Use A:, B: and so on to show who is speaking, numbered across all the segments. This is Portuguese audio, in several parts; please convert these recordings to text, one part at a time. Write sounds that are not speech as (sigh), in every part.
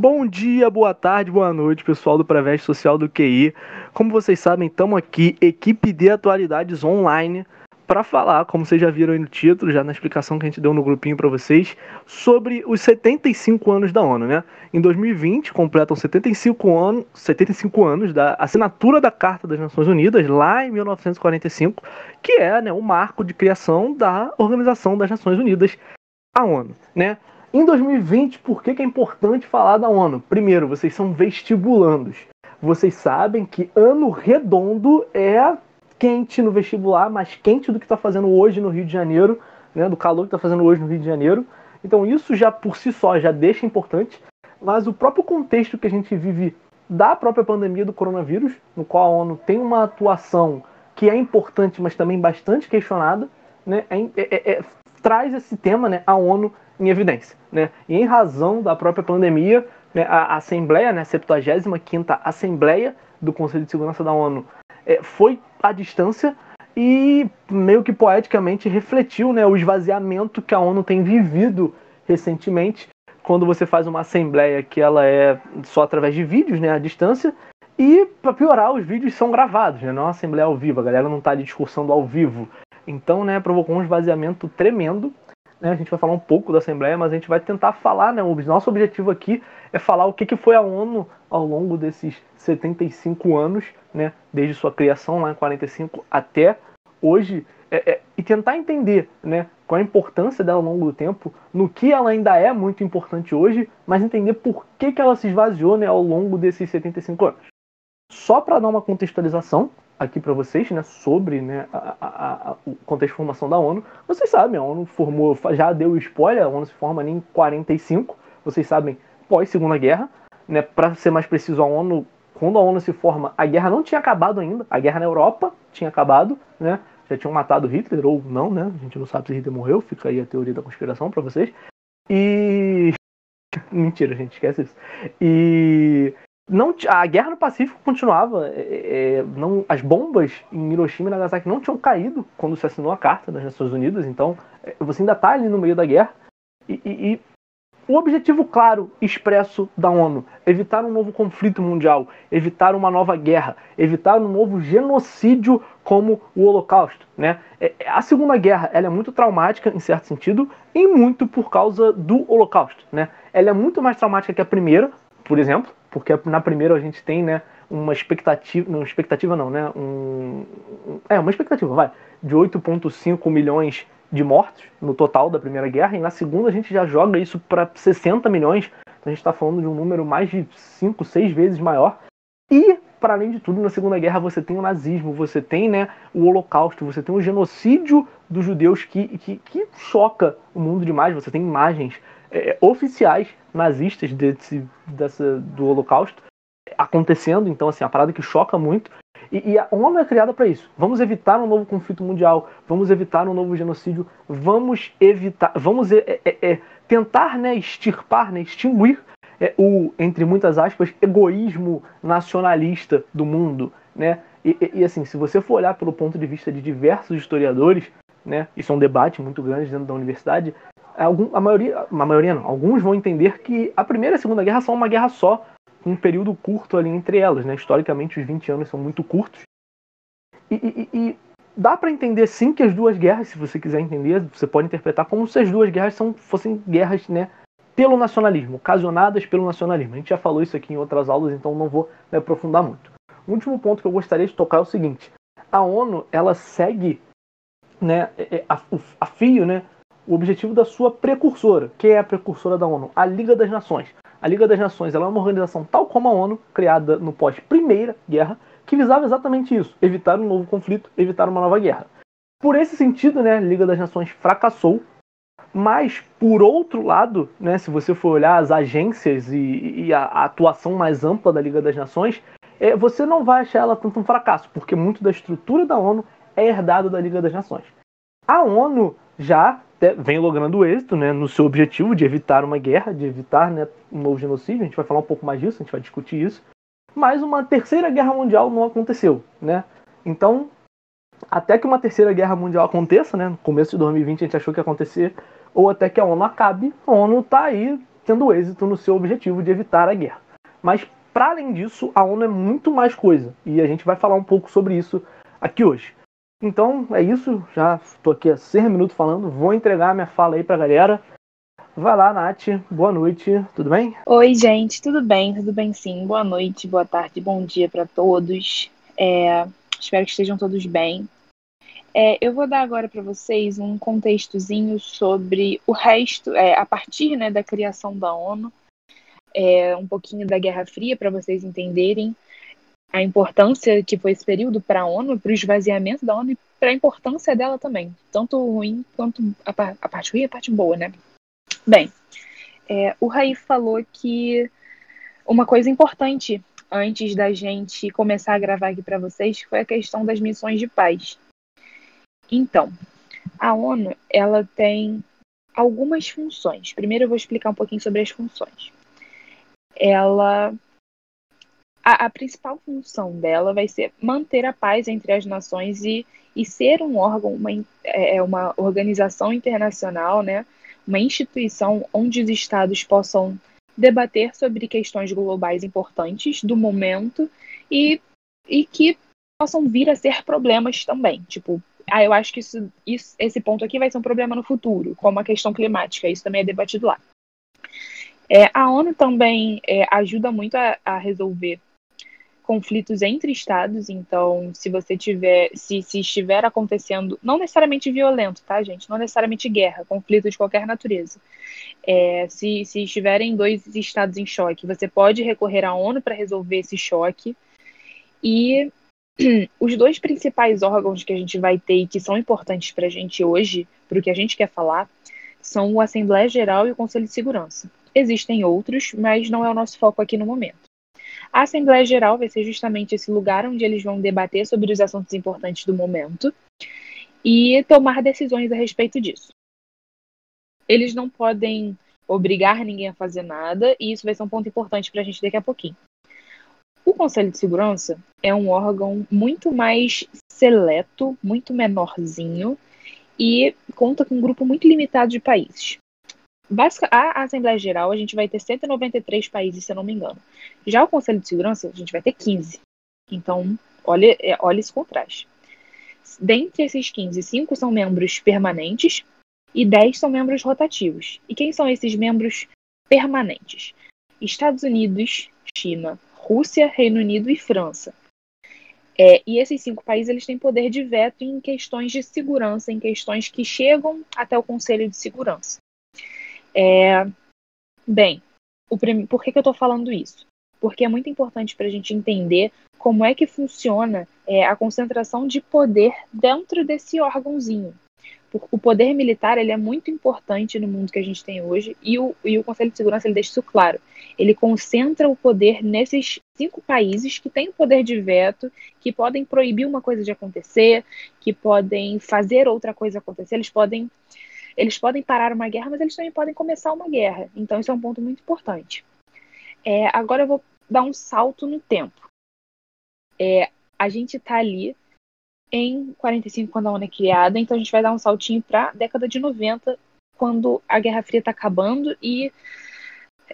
A: Bom dia, boa tarde, boa noite, pessoal do Preveste Social do QI. Como vocês sabem, estamos aqui, equipe de atualidades online, para falar, como vocês já viram aí no título, já na explicação que a gente deu no grupinho para vocês, sobre os 75 anos da ONU, né? Em 2020 completam 75 anos, 75 anos da assinatura da Carta das Nações Unidas, lá em 1945, que é né, o marco de criação da Organização das Nações Unidas, a ONU, né? Em 2020, por que, que é importante falar da ONU? Primeiro, vocês são vestibulandos. Vocês sabem que ano redondo é quente no vestibular, mais quente do que está fazendo hoje no Rio de Janeiro, né, do calor que está fazendo hoje no Rio de Janeiro. Então isso já por si só já deixa importante, mas o próprio contexto que a gente vive da própria pandemia do coronavírus, no qual a ONU tem uma atuação que é importante, mas também bastante questionada, né, é, é, é, traz esse tema, né, a ONU em evidência. Né? E em razão da própria pandemia, né, a Assembleia, né, a 75ª Assembleia do Conselho de Segurança da ONU, é, foi à distância e meio que poeticamente refletiu né, o esvaziamento que a ONU tem vivido recentemente, quando você faz uma assembleia que ela é só através de vídeos, né, à distância, e para piorar, os vídeos são gravados, né, não é uma assembleia ao vivo, a galera não está discursando ao vivo. Então, né, provocou um esvaziamento tremendo né, a gente vai falar um pouco da Assembleia, mas a gente vai tentar falar, né, o nosso objetivo aqui é falar o que, que foi a ONU ao longo desses 75 anos, né, desde sua criação lá em 45 até hoje, é, é, e tentar entender né, qual a importância dela ao longo do tempo, no que ela ainda é muito importante hoje, mas entender por que, que ela se esvaziou né, ao longo desses 75 anos. Só para dar uma contextualização, aqui para vocês, né, sobre né, a, a, a, o contexto de formação da ONU. Vocês sabem, a ONU formou, já deu spoiler, a ONU se forma em 45, vocês sabem, pós Segunda Guerra, né, para ser mais preciso, a ONU, quando a ONU se forma, a guerra não tinha acabado ainda, a guerra na Europa tinha acabado, né, já tinham matado Hitler ou não, né, a gente não sabe se Hitler morreu, fica aí a teoria da conspiração para vocês. E (laughs) mentira, gente, esquece isso. E não, a guerra no Pacífico continuava. É, é, é, não, as bombas em Hiroshima e Nagasaki não tinham caído quando se assinou a Carta das Nações Unidas, então é, você ainda está ali no meio da guerra. E, e, e, o objetivo claro, expresso da ONU: evitar um novo conflito mundial, evitar uma nova guerra, evitar um novo genocídio como o Holocausto. Né? A Segunda Guerra ela é muito traumática, em certo sentido, e muito por causa do Holocausto. Né? Ela é muito mais traumática que a primeira, por exemplo porque na primeira a gente tem, né, uma expectativa, não expectativa não, né, um, é uma expectativa, vai, de 8.5 milhões de mortos no total da Primeira Guerra, e na segunda a gente já joga isso para 60 milhões, então a gente está falando de um número mais de 5, 6 vezes maior. E, para além de tudo, na Segunda Guerra você tem o nazismo, você tem né, o Holocausto, você tem o genocídio dos judeus que, que, que choca o mundo demais, você tem imagens é, oficiais nazistas desse, dessa, do Holocausto acontecendo, então assim, a parada que choca muito. E, e a ONU é criada para isso. Vamos evitar um novo conflito mundial, vamos evitar um novo genocídio, vamos evitar, vamos é, é, é, tentar né, extirpar, né, extinguir é, o, entre muitas aspas, egoísmo nacionalista do mundo. Né? E, e, e, assim, se você for olhar pelo ponto de vista de diversos historiadores, né, isso é um debate muito grande dentro da universidade, algum, a maioria, a maioria não, alguns vão entender que a Primeira e a Segunda Guerra são uma guerra só, um período curto ali entre elas, né? Historicamente, os 20 anos são muito curtos. E, e, e dá para entender sim que as duas guerras, se você quiser entender, você pode interpretar como se as duas guerras são, fossem guerras, né? Pelo nacionalismo, ocasionadas pelo nacionalismo. A gente já falou isso aqui em outras aulas, então não vou me aprofundar muito. O último ponto que eu gostaria de tocar é o seguinte: a ONU ela segue, né, é, é, a, a fio, né, o objetivo da sua precursora. que é a precursora da ONU? A Liga das Nações. A Liga das Nações ela é uma organização tal como a ONU, criada no pós-Primeira Guerra, que visava exatamente isso: evitar um novo conflito, evitar uma nova guerra. Por esse sentido, né, a Liga das Nações fracassou, mas, por outro lado, né, se você for olhar as agências e, e a, a, atuação mais ampla da Liga das Nações, é, você não vai achar ela tanto um fracasso, porque muito da estrutura da ONU é herdado da Liga das Nações. A ONU já vem logrando êxito né, no seu objetivo de evitar uma guerra, de evitar né, um novo genocídio. A gente vai falar um pouco mais disso, a gente vai discutir isso. Mas uma terceira guerra mundial não aconteceu. Né? Então, até que uma terceira guerra mundial aconteça, né, no começo de 2020 a gente achou que ia acontecer, ou até que a ONU acabe, a ONU está aí tendo êxito no seu objetivo de evitar a guerra. Mas, para além disso, a ONU é muito mais coisa, e a gente vai falar um pouco sobre isso aqui hoje. Então, é isso, já estou aqui há seis minutos falando, vou entregar minha fala aí para a galera. Vai lá, Nath, boa noite, tudo bem?
B: Oi, gente, tudo bem? Tudo bem sim. Boa noite, boa tarde, bom dia para todos. É, espero que estejam todos bem. É, eu vou dar agora para vocês um contextozinho sobre o resto, é, a partir né, da criação da ONU, é, um pouquinho da Guerra Fria, para vocês entenderem a importância que foi esse período para a ONU, para o esvaziamento da ONU e para a importância dela também, tanto ruim quanto a, a, parte ruim e a parte boa, né? Bem, é, o Raí falou que uma coisa importante antes da gente começar a gravar aqui para vocês foi a questão das missões de paz. Então, a ONU ela tem algumas funções. Primeiro eu vou explicar um pouquinho sobre as funções. Ela a, a, principal função dela vai ser manter a paz entre as nações e, e ser um órgão, uma, é, é uma organização internacional, né, uma instituição onde os estados possam debater sobre questões globais importantes do momento e, e que possam vir a ser problemas também. Tipo, ah, eu acho que isso, isso, esse ponto aqui vai ser um problema no futuro, como a questão climática, isso também é debatido lá. É, a ONU também é, ajuda muito a, a, resolver conflitos entre estados, então se você tiver, se, se estiver acontecendo, não necessariamente violento, tá, gente? Não necessariamente guerra, conflito de qualquer natureza. É, se, se estiverem dois estados em choque, você pode recorrer à ONU para resolver esse choque. E (clears throat) os dois principais órgãos que a gente vai ter e que são importantes para a gente hoje, para o que a gente quer falar, são o Assembleia Geral e o Conselho de Segurança. Existem outros, mas não é o nosso foco aqui no momento. A Assembleia Geral vai ser justamente esse lugar onde eles vão debater sobre os assuntos importantes do momento e tomar decisões a respeito disso. Eles não podem obrigar ninguém a fazer nada, e isso vai ser um ponto importante para a gente daqui a pouquinho. O Conselho de Segurança é um órgão muito mais seleto, muito menorzinho e conta com um grupo muito limitado de países. Basic, a Assembleia Geral a gente vai ter 193 países, se eu não me engano. Já o Conselho de Segurança a gente vai ter 15. Então, olha, é, olha esse contraste. Dentre esses 15, 5 são membros permanentes e 10 são membros rotativos. E quem são esses membros permanentes? Estados Unidos, China, Rússia, Reino Unido e França. É, e esses cinco países eles têm poder de veto em questões de segurança, em questões que chegam até o Conselho de Segurança. É, bem, prim... por que, que eu estou falando isso? Porque é muito importante para a gente entender como é que funciona é, a concentração de poder dentro desse órgãozinho o poder militar ele é muito importante no mundo que a gente tem hoje e o, e o Conselho de Segurança ele deixa isso claro. Ele concentra o poder nesses cinco países que têm o poder de veto, que podem proibir uma coisa de acontecer, que podem fazer outra coisa acontecer, eles podem eles podem parar uma guerra, mas eles também podem começar uma guerra. Então isso é um ponto muito importante. É, agora eu vou dar um salto no tempo. É, a gente está ali em 45, quando a ONU é criada, então a gente vai dar um saltinho para a década de 90, quando a Guerra Fria está acabando e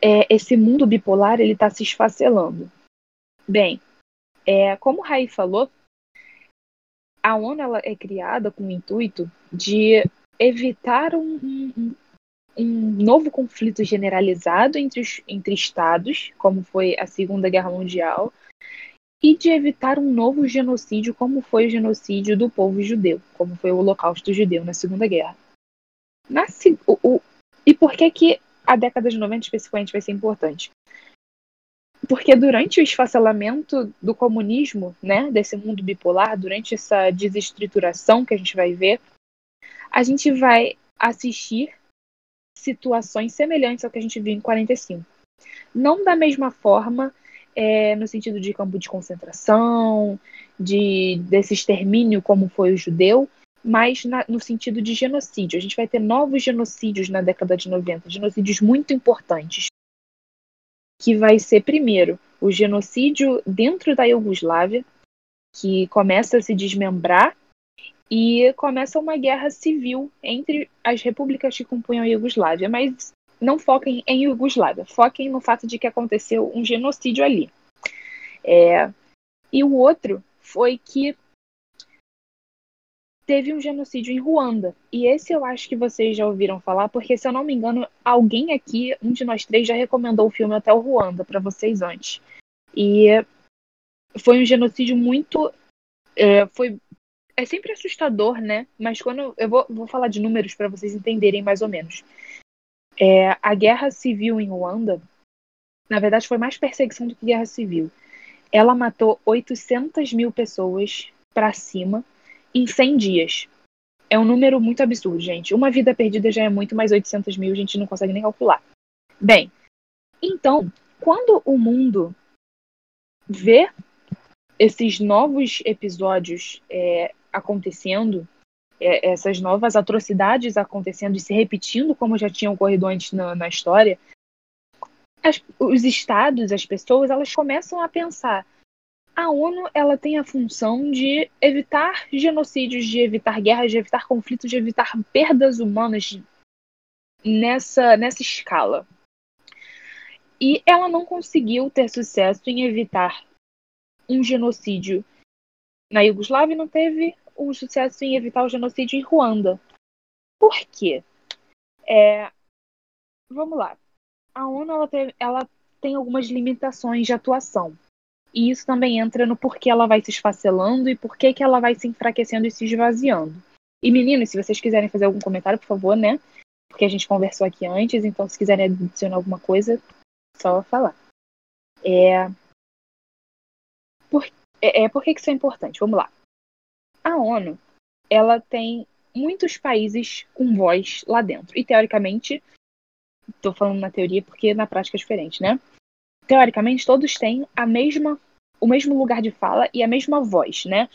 B: é, esse mundo bipolar ele está se esfacelando. Bem, é, como o Rai falou, a ONU ela é criada com o intuito de evitar um, um, um novo conflito generalizado entre, os, entre estados, como foi a Segunda Guerra Mundial, e de evitar um novo genocídio como foi o genocídio do povo judeu, como foi o Holocausto judeu na Segunda Guerra. Na, o, o, e por que, que a década de 90 especificamente vai ser importante? Porque durante o esfacelamento do comunismo, né, desse mundo bipolar, durante essa desestruturação que a gente vai ver, a gente vai assistir situações semelhantes ao que a gente viu em 45. Não da mesma forma é, no sentido de campo de concentração, de desse extermínio como foi o judeu, mas na, no sentido de genocídio. A gente vai ter novos genocídios na década de 90, genocídios muito importantes, que vai ser primeiro o genocídio dentro da Iugoslávia, que começa a se desmembrar e começa uma guerra civil entre as repúblicas que compunham a Iugoslávia, mas não foquem em Iugoslávia, foquem no fato de que aconteceu um genocídio ali. É, e o outro foi que teve um genocídio em Ruanda. E esse eu acho que vocês já ouviram falar, porque se eu não me engano, alguém aqui, um de nós três, já recomendou o filme até o Ruanda para vocês antes. E foi um genocídio muito. É, foi é sempre assustador, né? Mas quando eu vou, vou falar de números para vocês entenderem mais ou menos. É, a guerra civil em Ruanda, na verdade, foi mais perseguição do que guerra civil. Ela matou 800 mil pessoas para cima em 100 dias. É um número muito absurdo, gente. Uma vida perdida já é muito, mas 800 mil a gente não consegue nem calcular. Bem, então, quando o mundo vê esses novos episódios é, acontecendo, é, essas novas atrocidades acontecendo e se repetindo como já tinham ocorrido antes na, na história, as, os estados, as pessoas, elas começam a pensar: a ONU ela tem a função de evitar genocídios, de evitar guerras, de evitar conflitos, de evitar perdas humanas nessa, nessa escala. E ela não conseguiu ter sucesso em evitar um genocídio na Iugoslávia e não teve um sucesso em evitar o genocídio em Ruanda. Por quê? É, vamos lá. A ONU ela tem, ela tem algumas limitações de atuação. E isso também entra no porquê ela vai se esfacelando e porquê que ela vai se enfraquecendo e se esvaziando. E meninos, se vocês quiserem fazer algum comentário, por favor, né? Porque a gente conversou aqui antes, então se quiserem adicionar alguma coisa, só falar. É... Por, é, é, por que isso é importante? Vamos lá. A ONU, ela tem muitos países com voz lá dentro. E teoricamente, estou falando na teoria porque na prática é diferente, né? Teoricamente, todos têm a mesma o mesmo lugar de fala e a mesma voz, né?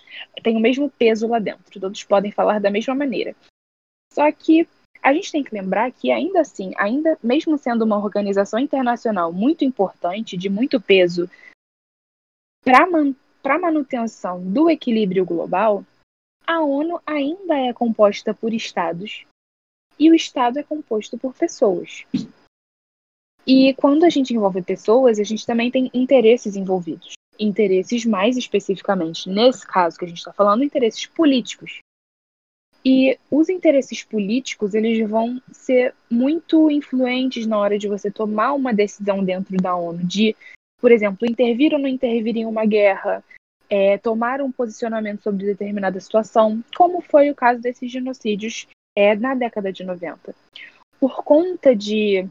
B: Tem o mesmo peso lá dentro. Todos podem falar da mesma maneira. Só que a gente tem que lembrar que ainda assim, ainda mesmo sendo uma organização internacional muito importante, de muito peso para man manutenção do equilíbrio global, a ONU ainda é composta por estados e o estado é composto por pessoas. E quando a gente envolve pessoas, a gente também tem interesses envolvidos. Interesses mais especificamente, nesse caso que a gente está falando, interesses políticos. E os interesses políticos, eles vão ser muito influentes na hora de você tomar uma decisão dentro da ONU, de, por exemplo, intervir ou não intervir em uma guerra, é, tomar um posicionamento sobre determinada situação, como foi o caso desses genocídios é, na década de 90. Por conta de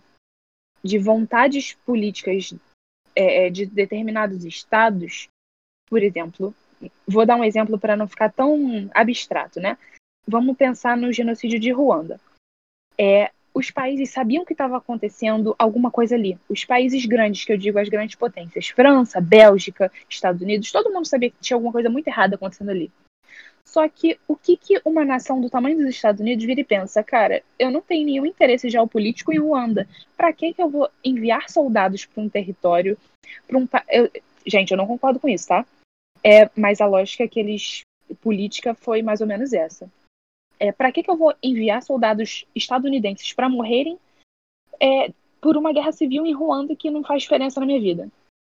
B: de vontades políticas é, é, de determinados estados, por exemplo, vou dar um exemplo para não ficar tão abstrato, né? Vamos pensar no genocídio de Ruanda. É, os países sabiam que estava acontecendo alguma coisa ali. Os países grandes, que eu digo as grandes potências, França, Bélgica, Estados Unidos, todo mundo sabia que tinha alguma coisa muito errada acontecendo ali. Só que o que, que uma nação do tamanho dos Estados Unidos vira e pensa, cara, eu não tenho nenhum interesse geopolítico em Ruanda. Para que que eu vou enviar soldados para um território, para um eu, gente, eu não concordo com isso, tá? É, mas a lógica que eles política foi mais ou menos essa. É, para que que eu vou enviar soldados estadunidenses para morrerem é, por uma guerra civil em Ruanda que não faz diferença na minha vida,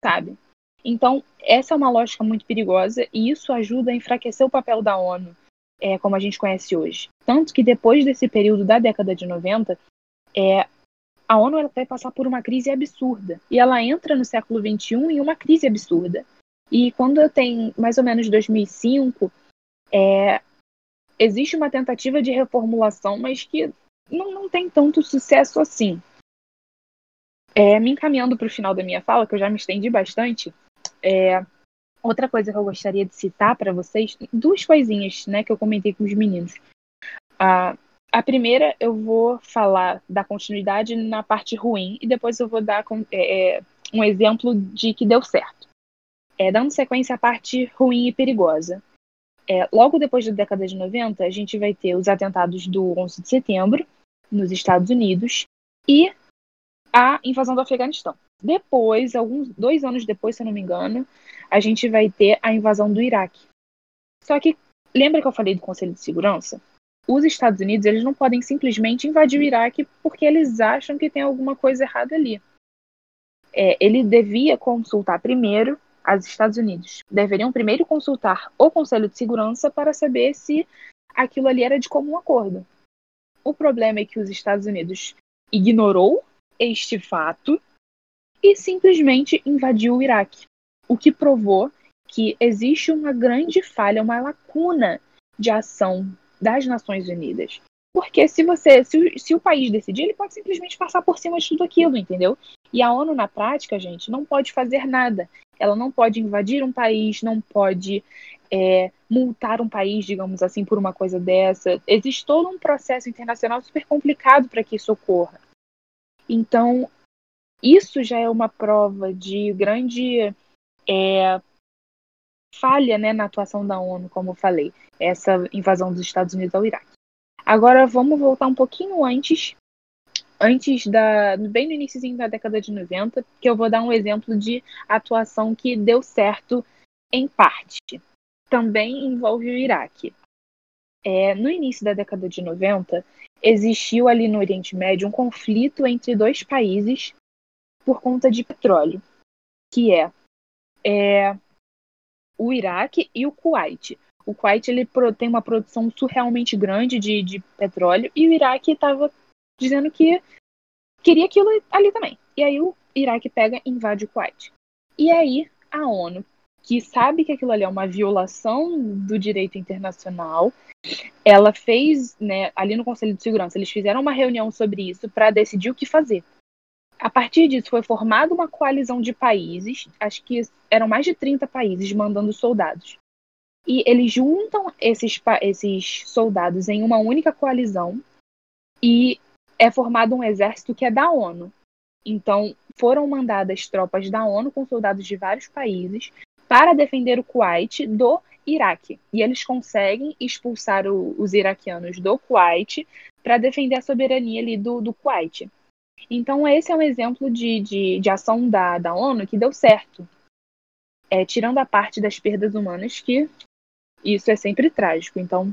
B: sabe? Então, essa é uma lógica muito perigosa e isso ajuda a enfraquecer o papel da ONU, é, como a gente conhece hoje. Tanto que depois desse período da década de 90, é, a ONU ela vai passar por uma crise absurda. E ela entra no século XXI em uma crise absurda. E quando tem mais ou menos 2005, é, existe uma tentativa de reformulação, mas que não, não tem tanto sucesso assim. É, me encaminhando para o final da minha fala, que eu já me estendi bastante, é, outra coisa que eu gostaria de citar para vocês, duas coisinhas né, que eu comentei com os meninos. A, a primeira, eu vou falar da continuidade na parte ruim e depois eu vou dar é, é, um exemplo de que deu certo. É, dando sequência à parte ruim e perigosa. É, logo depois da década de 90, a gente vai ter os atentados do 11 de setembro nos Estados Unidos e a invasão do Afeganistão. Depois, alguns dois anos depois, se eu não me engano, a gente vai ter a invasão do Iraque. Só que lembra que eu falei do Conselho de Segurança? os Estados Unidos eles não podem simplesmente invadir o Iraque porque eles acham que tem alguma coisa errada ali. É, ele devia consultar primeiro os Estados Unidos. Deveriam primeiro consultar o Conselho de Segurança para saber se aquilo ali era de comum acordo. O problema é que os Estados Unidos ignorou este fato e simplesmente invadiu o Iraque, o que provou que existe uma grande falha, uma lacuna de ação das Nações Unidas. Porque se você, se o, se o país decidir, ele pode simplesmente passar por cima de tudo aquilo, entendeu? E a ONU, na prática, gente, não pode fazer nada. Ela não pode invadir um país, não pode é, multar um país, digamos assim, por uma coisa dessa. Existe todo um processo internacional super complicado para que isso ocorra. Então, isso já é uma prova de grande é, falha né, na atuação da ONU, como eu falei, essa invasão dos Estados Unidos ao Iraque. Agora vamos voltar um pouquinho antes, antes da, bem no início da década de 90, que eu vou dar um exemplo de atuação que deu certo em parte. Também envolve o Iraque. É, no início da década de 90, existiu ali no Oriente Médio um conflito entre dois países por conta de petróleo, que é, é o Iraque e o Kuwait. O Kuwait ele tem uma produção surrealmente grande de, de petróleo e o Iraque estava dizendo que queria aquilo ali também. E aí o Iraque pega e invade o Kuwait. E aí a ONU, que sabe que aquilo ali é uma violação do direito internacional, ela fez, né, ali no Conselho de Segurança, eles fizeram uma reunião sobre isso para decidir o que fazer. A partir disso, foi formada uma coalizão de países, acho que eram mais de 30 países mandando soldados. E eles juntam esses, esses soldados em uma única coalizão e é formado um exército que é da ONU. Então, foram mandadas tropas da ONU com soldados de vários países para defender o Kuwait do Iraque. E eles conseguem expulsar o, os iraquianos do Kuwait para defender a soberania ali do, do Kuwait. Então, esse é um exemplo de, de, de ação da, da ONU que deu certo. É, tirando a parte das perdas humanas, que isso é sempre trágico. Então,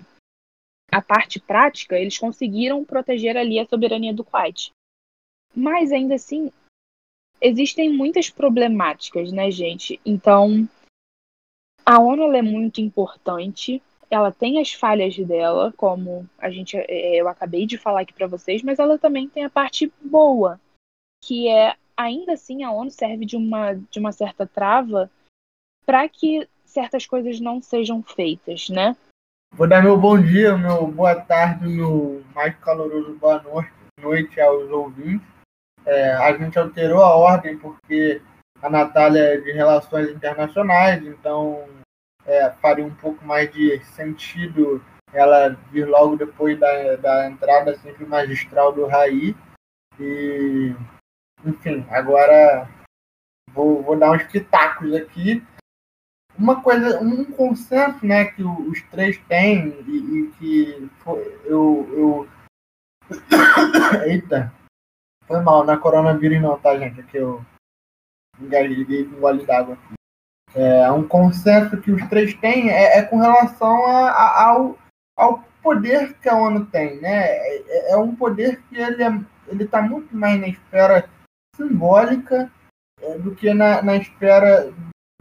B: a parte prática, eles conseguiram proteger ali a soberania do Kuwait. Mas ainda assim, existem muitas problemáticas, né, gente? Então, a ONU é muito importante. Ela tem as falhas dela, como a gente, é, eu acabei de falar aqui para vocês, mas ela também tem a parte boa, que é ainda assim a ONU serve de uma, de uma certa trava para que certas coisas não sejam feitas, né?
C: Vou dar meu bom dia, meu boa tarde, meu mais caloroso boa noite aos ouvintes. É, a gente alterou a ordem porque a Natália é de Relações Internacionais, então é, faria um pouco mais de sentido ela vir logo depois da, da entrada sempre magistral do Raí. E, enfim, agora vou, vou dar uns pitacos aqui uma coisa, um consenso, né, que os três têm e, e que eu, eu... (coughs) Eita, foi mal, na coronavírus não, tá, gente? Aqui eu engasguei com um gole d'água aqui. É, um consenso que os três têm é, é com relação a, a, ao, ao poder que a ONU tem, né? É, é um poder que ele é, ele está muito mais na esfera simbólica é, do que na, na esfera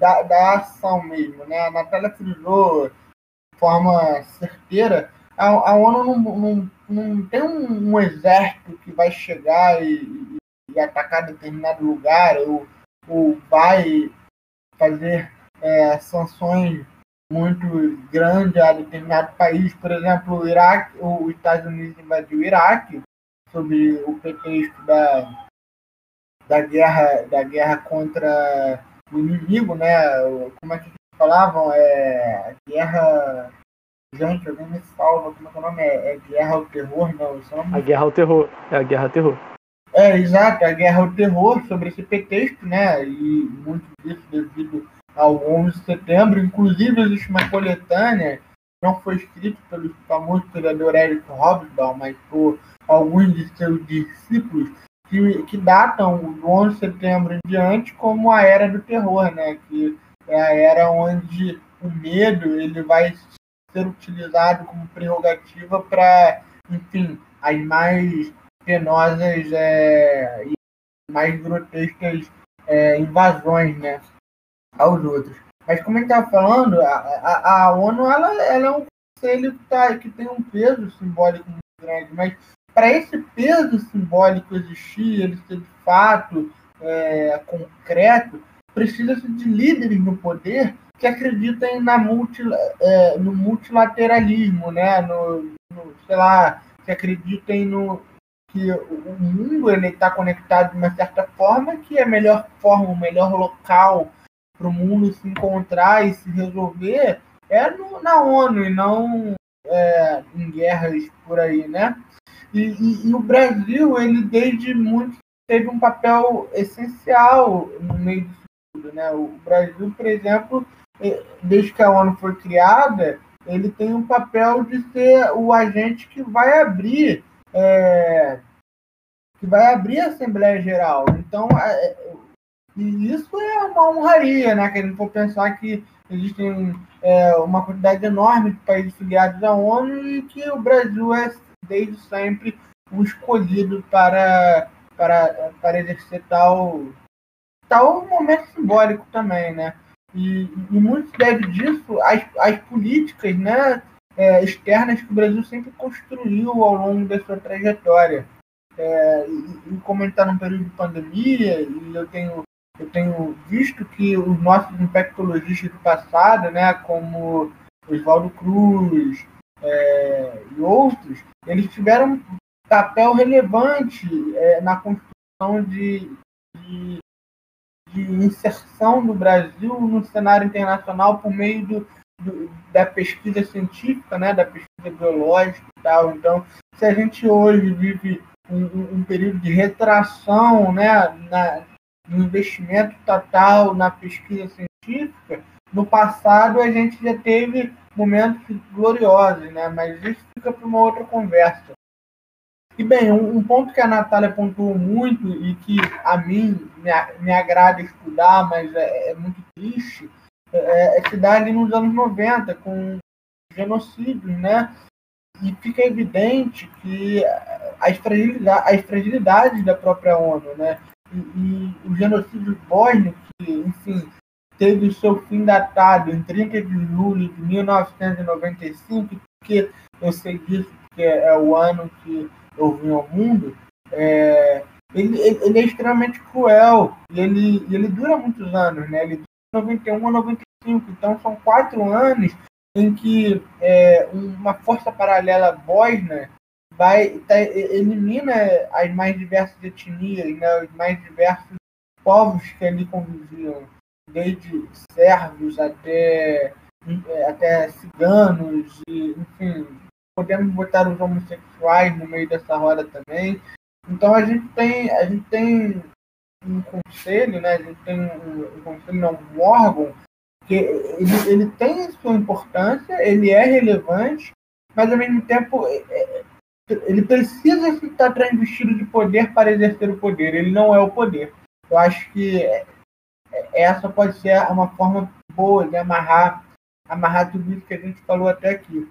C: da, da ação mesmo. Né? A Natália frisou de forma certeira, a, a ONU não, não, não tem um, um, exército que vai chegar e, e atacar determinado lugar ou, ou vai fazer é, sanções muito grandes a determinado país. Por exemplo, o Iraque, os Estados Unidos invadiu o Iraque sob o pretexto da, da guerra da guerra contra o inimigo, né? Como é que falavam? É guerra. Gente, alguém me salva, como é que é o nome? É, é guerra ao terror, não?
A: A guerra ao terror, é a guerra ao terror.
C: É, exato, a guerra ao terror sobre esse pretexto, né? E muito disso devido ao 11 de setembro. Inclusive, existe uma coletânea, não foi escrita pelo famoso historiador Eric Hobsbawm, mas por alguns de seus discípulos, que, que datam do 11 de setembro em diante como a era do terror, né? Que é a era onde o medo ele vai ser utilizado como prerrogativa para, enfim, as mais penosas é, e mais grotescas é, invasões né, aos outros. Mas como a gente estava falando, a, a, a, ONU ela, ela é um conselho que, tá, que tem um peso simbólico muito grande, mas para esse peso simbólico existir, ele ser de fato é, concreto, precisa-se de líderes no poder que acreditem na multi, é, no multilateralismo, né? No, no, sei lá, que acreditem no que o mundo ele está conectado de uma certa forma, que é a melhor forma, o melhor local para o mundo se encontrar e se resolver é no, na ONU e não é, em guerras por aí, né? E, e, e, o Brasil, ele desde muito teve um papel essencial no meio disso tudo, né? O Brasil, por exemplo, desde que a ONU foi criada, ele tem um papel de ser o agente que vai abrir é, que vai abrir a Assembleia Geral. Então, é, e isso é uma honraria, né? Que a gente for pensar que existem é, uma quantidade enorme de países filiados à ONU e que o Brasil é desde sempre o escolhido para, para, para exercer tal, tal momento simbólico também, né? E, e muito deve disso às, às políticas né, é, externas que o Brasil sempre construiu ao longo da sua trajetória. É, e, e como ele está num período de pandemia, e eu tenho, eu tenho visto que os nossos infectologistas do passado, né, como Oswaldo Cruz é, e outros, eles tiveram um papel relevante é, na construção de, de de inserção do Brasil no cenário internacional por meio do, do, da pesquisa científica, né, da pesquisa biológica e tal. Então, se a gente hoje vive um, um período de retração né, na, no investimento total na pesquisa científica, no passado a gente já teve momentos gloriosos, né, mas isso fica para uma outra conversa. E bem, um, um, ponto que a Natália pontuou muito e que a mim me, me agrada estudar, mas é, é muito triste, é, é se dá ali nos anos 90, com genocídios, né? E fica evidente que as fragilidades, as fragilidades da própria ONU, né? E, e o genocídio bósnio, que, enfim, teve seu fim datado em 30 de julho de 1995, porque eu sei disso, porque é o ano que eu vim ao mundo, é, ele, ele, é extremamente cruel e ele, ele dura muitos anos, né? Ele dura 91 a 95, então são quatro anos em que é, uma força paralela bósnia vai tá, elimina as mais diversas etnias, né? Os mais diversos povos que ali conviviam, desde servos até até ciganos e enfim podemos botar os homossexuais no meio dessa roda também. Então a gente tem, a gente tem um conselho, né? A gente tem um, um conselho, não, um órgão que ele, ele tem sua importância, ele é relevante, mas ao mesmo tempo é, é, ele precisa estar transvestido de poder para exercer o poder. Ele não é o poder. Eu acho que é, essa pode ser uma forma boa de amarrar, amarrar tudo isso que a gente falou até aqui.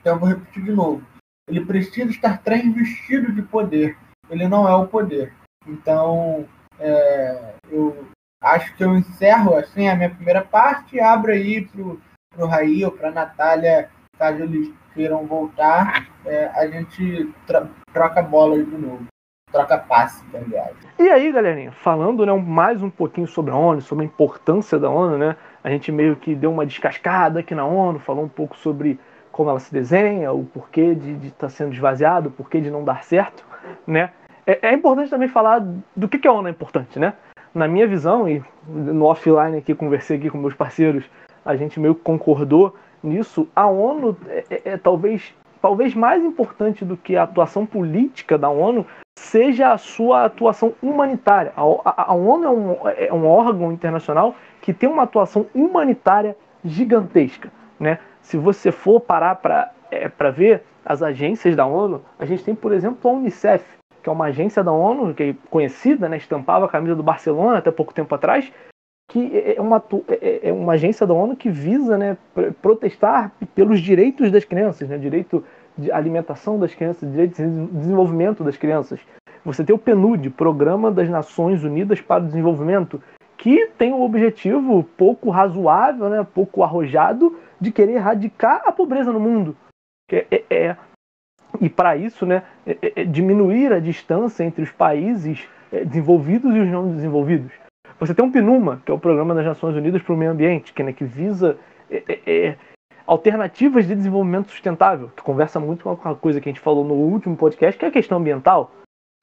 C: Então eu vou repetir de novo. Ele precisa estar transvestido de poder. Ele não é o poder. Então é, eu acho que eu encerro assim a minha primeira parte e abro aí pro, pro Raí ou pra Natália, caso eles queiram voltar, é, a gente troca bola aí de novo. Troca passe, aliás.
A: E aí, galerinha, falando né, mais um pouquinho sobre a ONU, sobre a importância da ONU, né? A gente meio que deu uma descascada aqui na ONU, falou um pouco sobre como ela se desenha, o porquê de estar tá sendo esvaziado, o porquê de não dar certo, né? É, é, importante também falar do que, que a ONU é importante, né? Na minha visão, e no offline aqui, conversei aqui com meus parceiros, a gente meio que concordou nisso, a ONU é, é, é talvez, talvez mais importante do que a atuação política da ONU seja a sua atuação humanitária. A, a, a ONU é um, é um órgão internacional que tem uma atuação humanitária gigantesca, né? Se você for parar para é, ver as agências da ONU, a gente tem, por exemplo, a Unicef, que é uma agência da ONU que é conhecida, né, estampava a camisa do Barcelona até pouco tempo atrás, que é uma, é uma agência da ONU que visa né, protestar pelos direitos das crianças, né, direito de alimentação das crianças, direito de desenvolvimento das crianças. Você tem o PNUD, Programa das Nações Unidas para o Desenvolvimento, que tem um objetivo pouco razoável, né, pouco arrojado, de querer erradicar a pobreza no mundo. É, é, é e para isso, né, é, é, diminuir a distância entre os países desenvolvidos e os não desenvolvidos. Você tem o PNUMA, que é o Programa das Nações Unidas para o Meio Ambiente, que, né, que visa alternativas de desenvolvimento sustentável, que conversa muito com a coisa que a gente falou no último podcast, que é a questão ambiental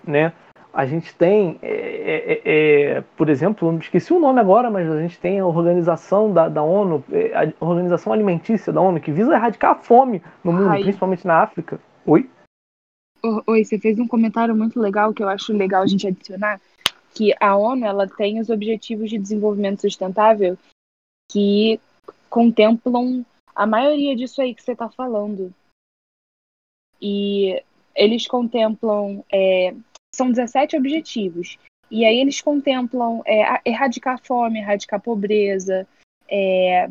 A: né? A gente tem, é, é, é, é por exemplo, esqueci o nome agora, mas a gente tem a organização da, da ONU, é, a Organização Alimentícia da ONU, que visa erradicar a fome no mundo, Ai. principalmente na África. Oi?
B: Oi, você fez um comentário muito legal que eu acho legal a gente adicionar, que a ONU ela tem os Objetivos de Desenvolvimento Sustentável que contemplam a maioria disso aí que você está falando. E eles contemplam é, são 17 objetivos. E aí eles contemplam é, erradicar a fome, erradicar a pobreza, é,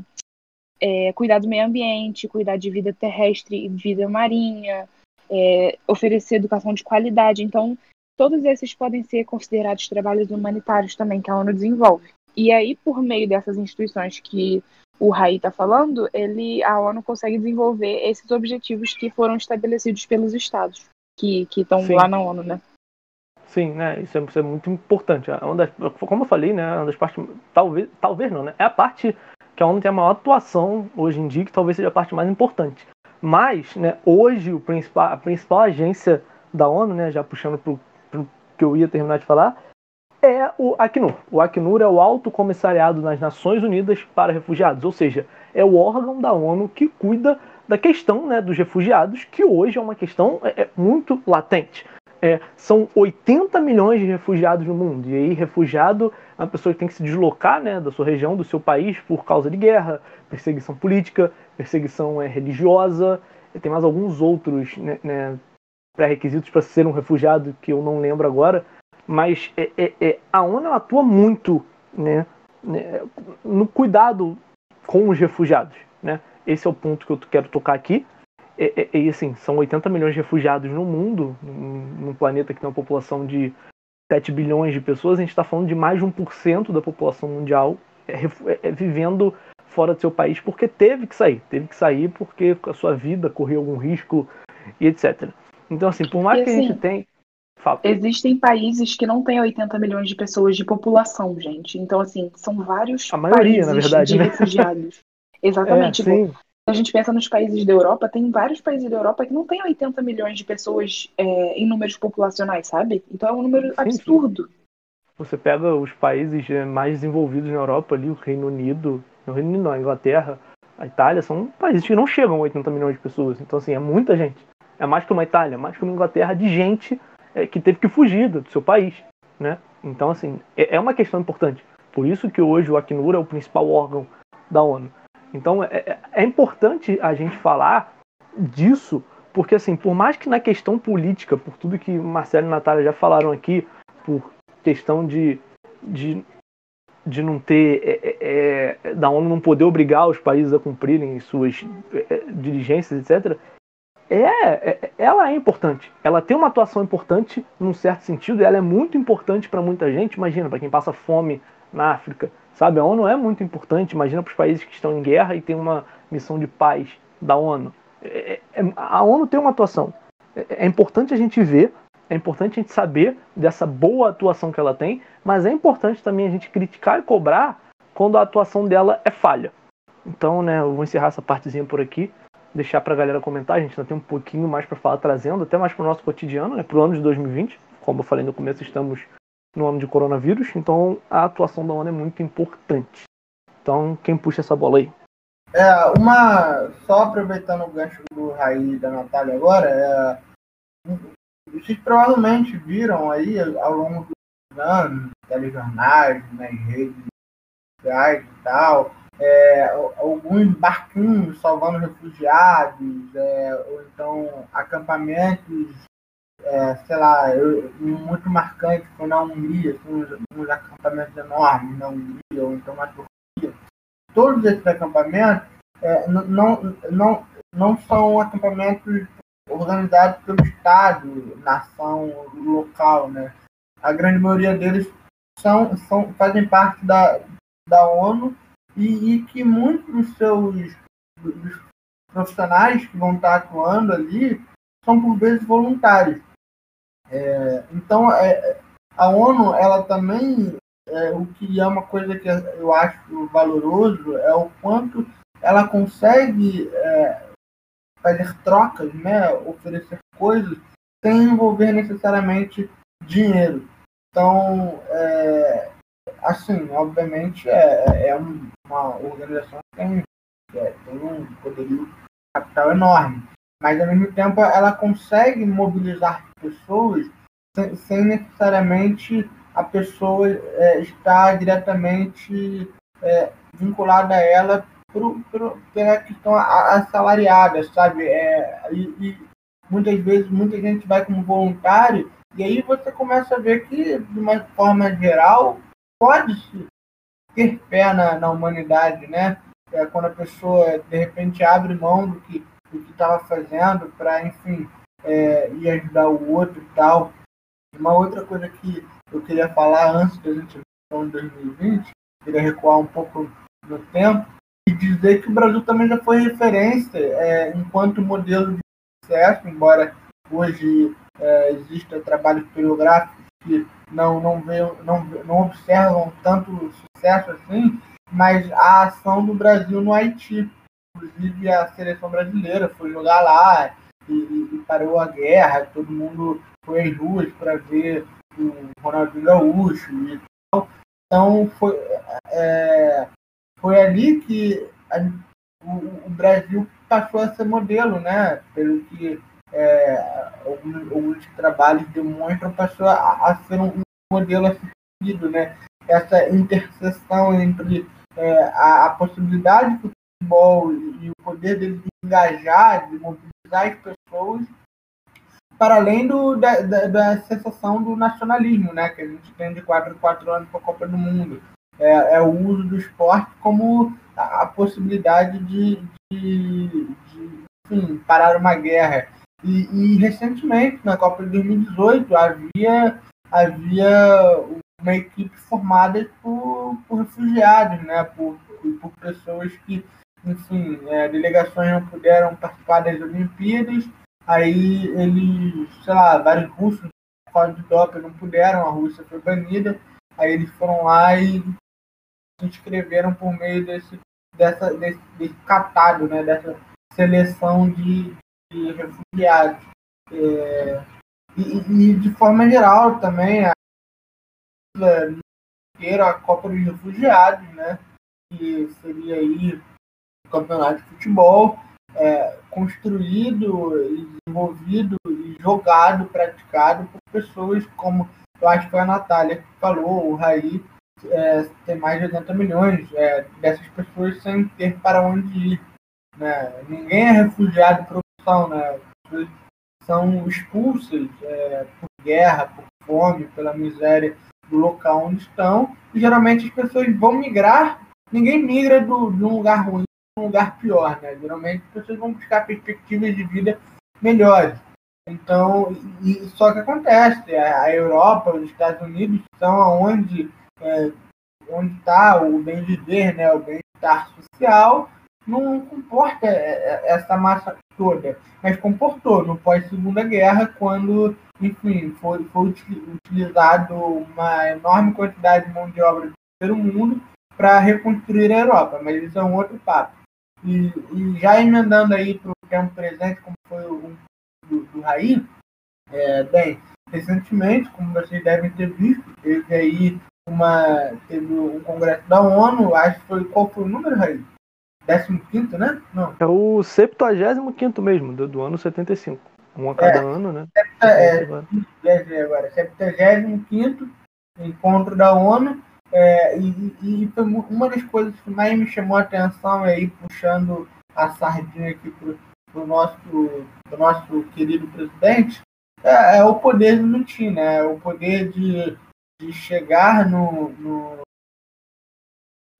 B: é, cuidar do meio ambiente, cuidar de vida terrestre e vida marinha, é, oferecer educação de qualidade. Então, todos esses podem ser considerados trabalhos humanitários também que a ONU desenvolve. E aí, por meio dessas instituições que o Rai está falando, ele, a ONU consegue desenvolver esses objetivos que foram estabelecidos pelos estados que estão lá na ONU, né?
A: Sim, né? Isso é, isso é muito importante. É uma das, como eu falei, né? Uma das partes. Talvez, talvez não, né? É a parte que a ONU tem a maior atuação hoje em dia, que talvez seja a parte mais importante. Mas, né, hoje, o principal, a principal agência da ONU, né, já puxando para o que eu ia terminar de falar, é o Acnur. O Acnur é o Alto Comissariado das Nações Unidas para Refugiados, ou seja, é o órgão da ONU que cuida da questão né, dos refugiados, que hoje é uma questão é, é muito latente é, são 80 milhões de refugiados no mundo. E aí, refugiado é uma pessoa que tem que se deslocar né, da sua região, do seu país, por causa de guerra, perseguição política, perseguição é, religiosa. E tem mais alguns outros né, né, pré-requisitos para ser um refugiado que eu não lembro agora. Mas é, é, é a ONU atua muito né, né, no cuidado com os refugiados. Né? Esse é o ponto que eu quero tocar aqui. E, e, assim, são 80 milhões de refugiados no mundo, num planeta que tem uma população de 7 bilhões de pessoas, a gente está falando de mais de 1% da população mundial é, é, é, vivendo fora do seu país porque teve que sair. Teve que sair porque a sua vida correu algum risco e etc. Então, assim, por mais e, que assim, a gente tenha.
B: Fala. Existem países que não têm 80 milhões de pessoas de população, gente. Então, assim, são vários
A: a maioria,
B: países
A: na verdade,
B: de
A: né?
B: refugiados. (laughs) Exatamente. É, tipo, a gente pensa nos países da Europa, tem vários países da Europa que não tem 80 milhões de pessoas é, em números populacionais, sabe? Então é um número sim, absurdo. Sim.
A: Você pega os países é, mais desenvolvidos na Europa ali, o Reino Unido, o Reino Unido não, a Inglaterra, a Itália, são países que não chegam a 80 milhões de pessoas. Então, assim, é muita gente. É mais que uma Itália, mais que uma Inglaterra de gente é, que teve que fugir do seu país, né? Então, assim, é, é uma questão importante. Por isso que hoje o Acnur é o principal órgão da ONU. Então é, é, é importante a gente falar disso, porque assim, por mais que na questão política, por tudo que Marcelo e Natália já falaram aqui, por questão de, de, de não ter, é, é, é da ONU não poder obrigar os países a cumprirem suas diligências, etc., é, ela é importante. Ela tem uma atuação importante num certo sentido, ela é muito importante para muita gente. Imagina, para quem passa fome na África, Sabe, a ONU é muito importante. Imagina para os países que estão em guerra e tem uma missão de paz da ONU. É, é, é a ONU tem uma atuação. É, é importante a gente ver, é importante a gente saber dessa boa atuação que ela tem, mas é importante também a gente criticar e cobrar quando a atuação dela é falha. Então, né, eu vou encerrar essa partezinha por aqui, deixar para a galera comentar. A gente ainda tem um pouquinho mais para falar, trazendo até mais para o nosso cotidiano, né, para o ano de 2020. Como eu falei no começo, estamos no ano de coronavírus, então a atuação da ONU é muito importante. Então, quem puxa essa bola aí?
C: É, uma. Só aproveitando o gancho do Raí e da Natália agora, é, vocês provavelmente viram aí ao longo dos anos, telejornais, nas redes sociais e tal, é, alguns barquinhos salvando refugiados, é, ou então acampamentos é, sei lá, eu, muito marcante foi na Hungria, uns, uns acampamentos enormes na Hungria, ou então na Turquia. Todos esses acampamentos é, não, não, não são acampamentos organizados pelo Estado, nação, local, né? A grande maioria deles são, são, fazem parte da, da ONU e, e que muitos dos seus dos profissionais que vão estar atuando ali são por vezes voluntários. É, então, é, a ONU, ela também, é, o que é uma coisa que eu acho valoroso, é o quanto ela consegue é, fazer trocas, né, oferecer coisas, sem envolver necessariamente dinheiro. Então, é, assim, obviamente, é, é uma organização que tem, é, tem um poderio capital enorme, mas ao mesmo tempo ela consegue mobilizar pessoas sem, sem necessariamente a pessoa é, estar diretamente é, vinculada a ela por, por, pela questão assalariada, sabe? É, e, e, muitas vezes muita gente vai como voluntário e aí você começa a ver que, de uma forma geral, pode-se ter pé na, na humanidade, né? É, quando a pessoa, de repente, abre mão do que do estava fazendo para, enfim, é, ir ajudar o outro e tal. Uma outra coisa que eu queria falar antes da gente em 2020, queria recuar um pouco no tempo, e dizer que o Brasil também já foi referência é, enquanto modelo de sucesso, embora hoje é, exista trabalhos historiográficos que não, não, veem, não, não observam tanto sucesso assim, mas a ação do Brasil no Haiti. Inclusive a seleção brasileira foi jogar lá e, e parou a guerra, todo mundo foi às ruas para ver o Ronaldinho Gaúcho e tal. Então foi, é, foi ali que a, o, o, Brasil passou a ser modelo, né? Pelo que é, alguns, alguns, trabalhos demonstram, passou a, a ser um, modelo a ser seguido, né? Essa interseção entre é, a, a, possibilidade que o futebol e, e o poder dele de engajar, de mobilizar as pessoas, para além do, da, da, da, sensação do nacionalismo, né? Que a gente tem de 4 em 4 anos para a Copa do Mundo. É, é, o uso do esporte como a, a possibilidade de, de, de enfim, parar uma guerra. E, e, recentemente, na Copa de 2018, havia, havia uma equipe formada por, por refugiados, né? por, por pessoas que, enfim, é, delegações não puderam participar das Olimpíadas, aí eles, sei lá, vários russos fora de doping não puderam, a Rússia foi banida, aí eles foram lá e se inscreveram por meio desse, dessa, desse, desse catado, né? dessa seleção de, de refugiados. É, e, e, de forma geral também a, a Copa dos Refugiados, né? que seria aí o campeonato de futebol é, construído, desenvolvido e jogado, praticado por pessoas como eu acho que foi a Natália que falou, o Raí, é, tem mais de 80 milhões é, dessas pessoas sem ter para onde ir. Né? Ninguém é refugiado por opção, né? são expulsas é, por guerra, por fome, pela miséria do local onde estão, e geralmente as pessoas vão migrar, ninguém migra do, de um lugar ruim para um lugar pior, né? Geralmente as pessoas vão buscar perspectivas de vida melhores. Então, e, só que acontece, a Europa, os Estados Unidos são onde é, onde está o bem viver, né, o bem-estar social, não comporta é, é, essa massa toda, mas comportou no pós-segunda guerra, quando, enfim, foi, foi utilizado uma enorme quantidade de mão de obra do terceiro mundo para reconstruir a Europa, mas isso é um outro papo. E, e já emendando aí para o tempo presente, como foi o do, do Raí, é, bem, recentemente, como vocês devem ter visto, teve aí uma, teve um congresso da ONU, acho que foi, qual foi o número, Raí? 15 né? Não.
A: É o 75 mesmo, do, do ano 75. Um a cada é, ano, né?
C: É, é, agora, 75 encontro da ONU. É, e, e uma das coisas que mais me chamou a atenção aí, puxando a sardinha aqui pro, pro nosso, pro nosso querido presidente, é, é o poder de mentir, né? É o poder de, de chegar no, no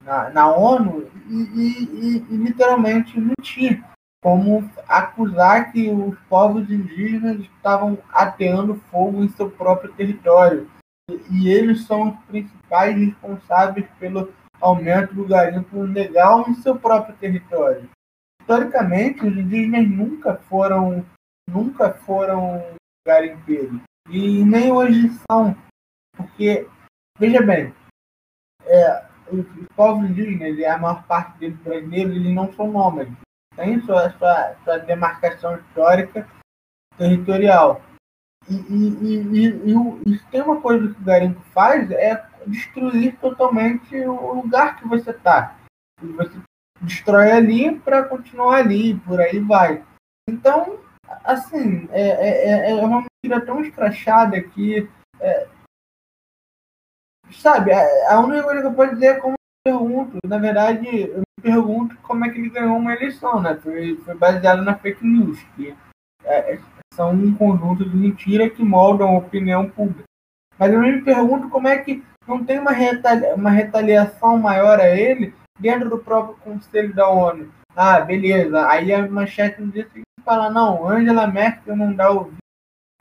C: na, na, ONU e, e, e, literalmente mentir, como acusar que os povos indígenas estavam ateando fogo em seu próprio território. E, e eles são os principais responsáveis pelo aumento do garimpo legal em seu próprio território. Historicamente, os indígenas nunca foram nunca foram garimpeiros e nem hoje são, porque veja bem, é, povos indígenas e a maior parte deles brasileiros eles não são nômades, tem sua, sua, sua demarcação histórica territorial. E, e, e, e, e, tem uma coisa que o garimpo faz é destruir totalmente o lugar que você está. Você destrói ali para continuar ali, por aí vai. Então, assim, é, é, é, é uma mentira tão escrachada que. É, sabe, a única coisa que eu posso dizer é como eu pergunto. Na verdade, eu me pergunto como é que ele ganhou uma eleição, né? Foi, foi baseado na fake news, que é, são um conjunto de mentiras que moldam a opinião pública. Mas eu me pergunto como é que não tem uma, retali uma retaliação maior a ele dentro do próprio Conselho da ONU. Ah, beleza. Aí a manchete no dia seguinte fala, não, Angela Merkel não dá ouvido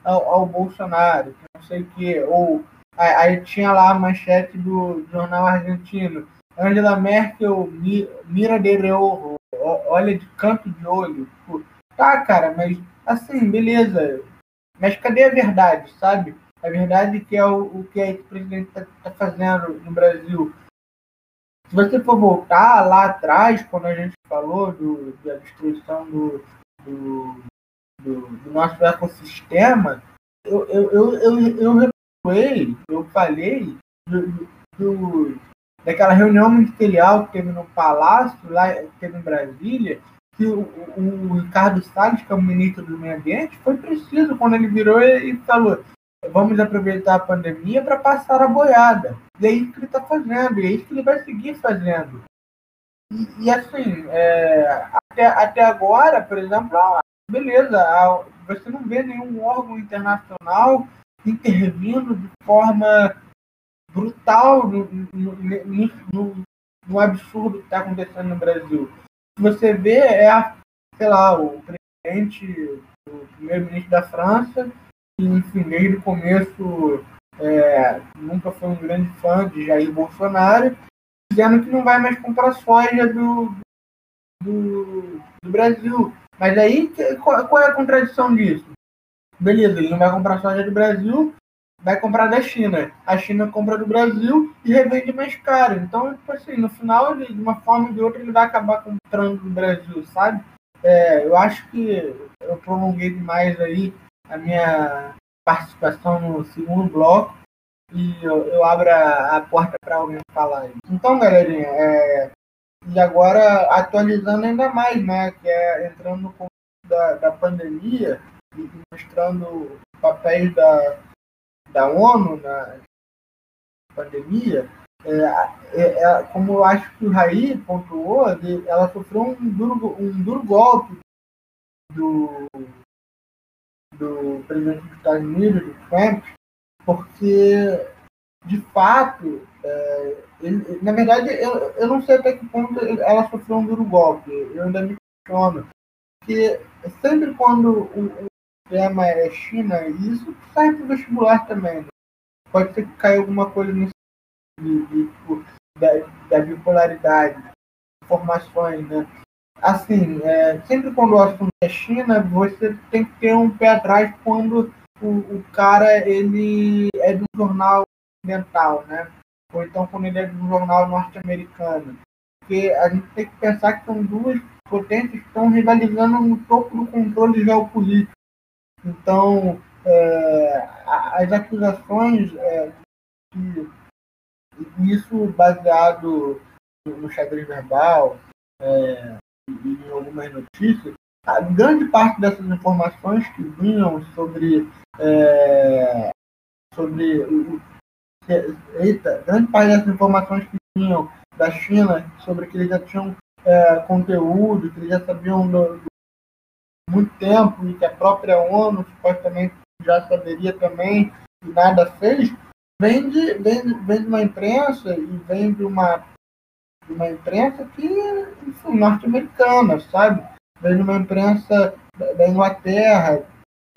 C: ao, ao Bolsonaro, não sei o quê. Ou aí, aí, tinha lá a manchete do jornal argentino. Angela Merkel mira de reojo, olha de canto de olho. Tipo, tá, cara, mas assim, beleza. Mas cadê a verdade, sabe? A verdade que é o, o que a presidente está tá fazendo no Brasil. Se você for voltar lá atrás, quando a gente falou do, da destruição do, do, do, do nosso ecossistema, eu, eu, eu, eu, eu eu falei do, do, daquela reunião ministerial que teve no Palácio, lá teve em Brasília, que o, o, o Ricardo Salles, que é o ministro do Meio Ambiente, foi preciso quando ele virou e falou: vamos aproveitar a pandemia para passar a boiada. E é isso que ele está fazendo, e é isso que ele vai seguir fazendo. E, e assim, é, até, até agora, por exemplo, ah, beleza, você não vê nenhum órgão internacional intervindo de forma brutal no, no, no, no absurdo que está acontecendo no Brasil. Que você vê é, a, sei lá, o presidente, o primeiro-ministro da França, que, enfim, desde o começo é, nunca foi um grande fã de Jair Bolsonaro, dizendo que não vai mais comprar soja do, do, do Brasil. Mas aí, qual, é a contradição disso? Beleza, ele não vai comprar soja do Brasil, vai comprar da China. A China compra do Brasil e revende mais caro. Então, tipo assim, no final, de uma forma ou de outra, ele vai acabar comprando do Brasil, sabe? É, eu acho que eu prolonguei demais aí a minha participação no segundo bloco e eu, eu abro a, a porta para alguém falar. Aí. Então, galerinha, é, e agora atualizando ainda mais, né, que é entrando no da, da pandemia mostrando papéis da, da ONU na pandemia, é, é, é, como eu acho que o Raí pontuou, ela sofreu um duro, um duro golpe do, do presidente dos Estados Unidos, do Trump, porque, de fato, é, ele, na verdade, eu, eu não sei até que ponto ela sofreu um duro golpe, eu ainda me questiono, porque sempre quando tema é China, e isso sai para o vestibular também, né? pode ser que caia alguma coisa nisso de, de, de, da, da bipolaridade, informações, né? assim, é, sempre quando o assunto é China, você tem que ter um pé atrás quando o, o cara ele é de um jornal ocidental, né? Ou então quando ele é de um jornal norte-americano. Porque a gente tem que pensar que são duas potências que estão rivalizando no topo do controle geopolítico. Então, é, as acusações é, que isso baseado no xadrez verbal, é, em algumas notícias, a grande parte dessas informações que vinham sobre é, sobre eita, grande parte dessas informações que vinham da China sobre que eles já tinham é, conteúdo, que eles já sabiam do, muito tempo e que a própria ONU supostamente já saberia também e nada fez, vem de, vem, vem de uma imprensa e vem de uma, de uma imprensa que, enfim, norte-americana, sabe? Vem de uma imprensa da Inglaterra.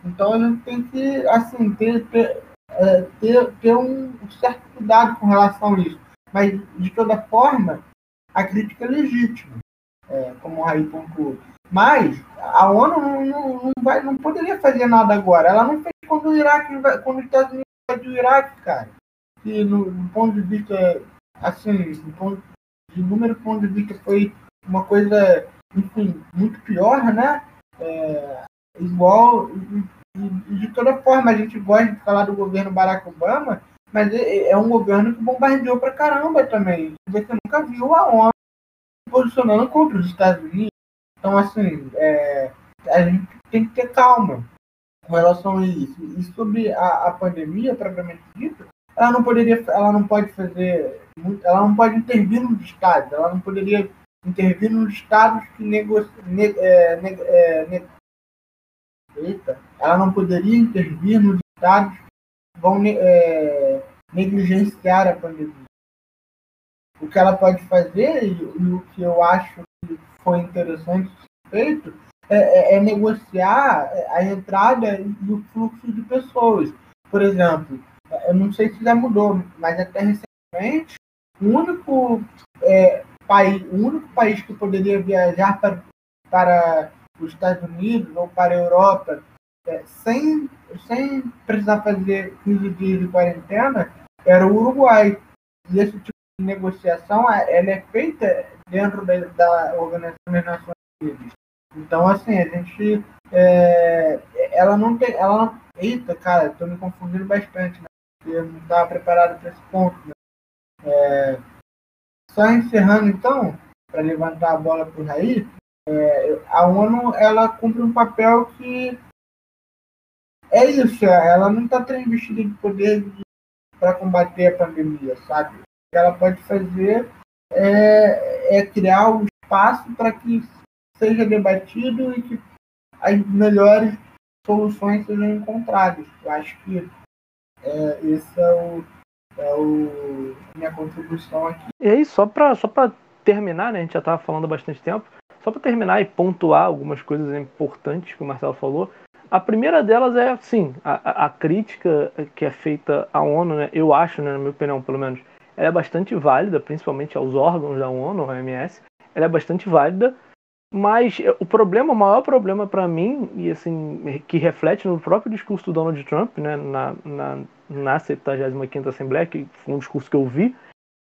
C: Então a gente tem que, assim, ter, ter, é, ter, ter um certo cuidado com relação a isso. Mas, de toda forma, a crítica é legítima, é, como o Raí pontuou. Mas a ONU não, não, não, vai, não poderia fazer nada agora. Ela não fez quando o Iraque, quando os Estados Unidos invadiu o Iraque, cara. E no, no, ponto de vista, assim, do ponto, de número ponto de vista foi uma coisa, enfim, muito pior, né? É, igual, de toda forma, a gente gosta de falar do governo Barack Obama, mas é, é um governo que bombardeou pra caramba também. Você nunca viu a ONU posicionando contra os Estados Unidos. Então, assim, é, a gente tem que ter calma com relação a isso. E sobre a, a pandemia, propriamente dita, ela não poderia, ela não pode fazer, ela não pode intervir nos estados, ela não poderia intervir nos estados que negociam, ne, é, ne, é, ne, eita, ela não poderia intervir nos estados que vão é, negligenciar a pandemia. O que ela pode fazer, e, e o que eu acho foi interessante feito, é, é, é, negociar a entrada e o fluxo de pessoas. Por exemplo, eu não sei se já mudou, mas até recentemente, o único, é, país, o único país que poderia viajar para, para os Estados Unidos ou para a Europa é, sem, sem precisar fazer 15 dias de quarentena era o Uruguai. E esse tipo de negociação ela é feita dentro da, da Organização das Nações Unidas. Então, assim, a gente. É, ela não tem. Ela não, eita, cara, estou me confundindo bastante, né? Eu não estava preparado para esse ponto. Né? É, só encerrando, então, para levantar a bola para o Raí, é, a ONU ela cumpre um papel que é isso, ela não está transvestida de poder para combater a pandemia, sabe? O que ela pode fazer é, é criar um espaço para que seja debatido e que as melhores soluções sejam encontradas. Eu acho que é, esse é o, é o minha contribuição aqui.
A: E aí, só para só terminar, né, a gente já estava falando há bastante tempo, só para terminar e pontuar algumas coisas importantes que o Marcelo falou. A primeira delas é, sim, a, a crítica que é feita à ONU, né, eu acho, né, na minha opinião, pelo menos, ela é bastante válida, principalmente aos órgãos da ONU, OMS, ela é bastante válida, mas o problema, o maior problema para mim, e assim, que reflete no próprio discurso do Donald Trump, né, na, na, na 75 Assembleia, que foi um discurso que eu vi,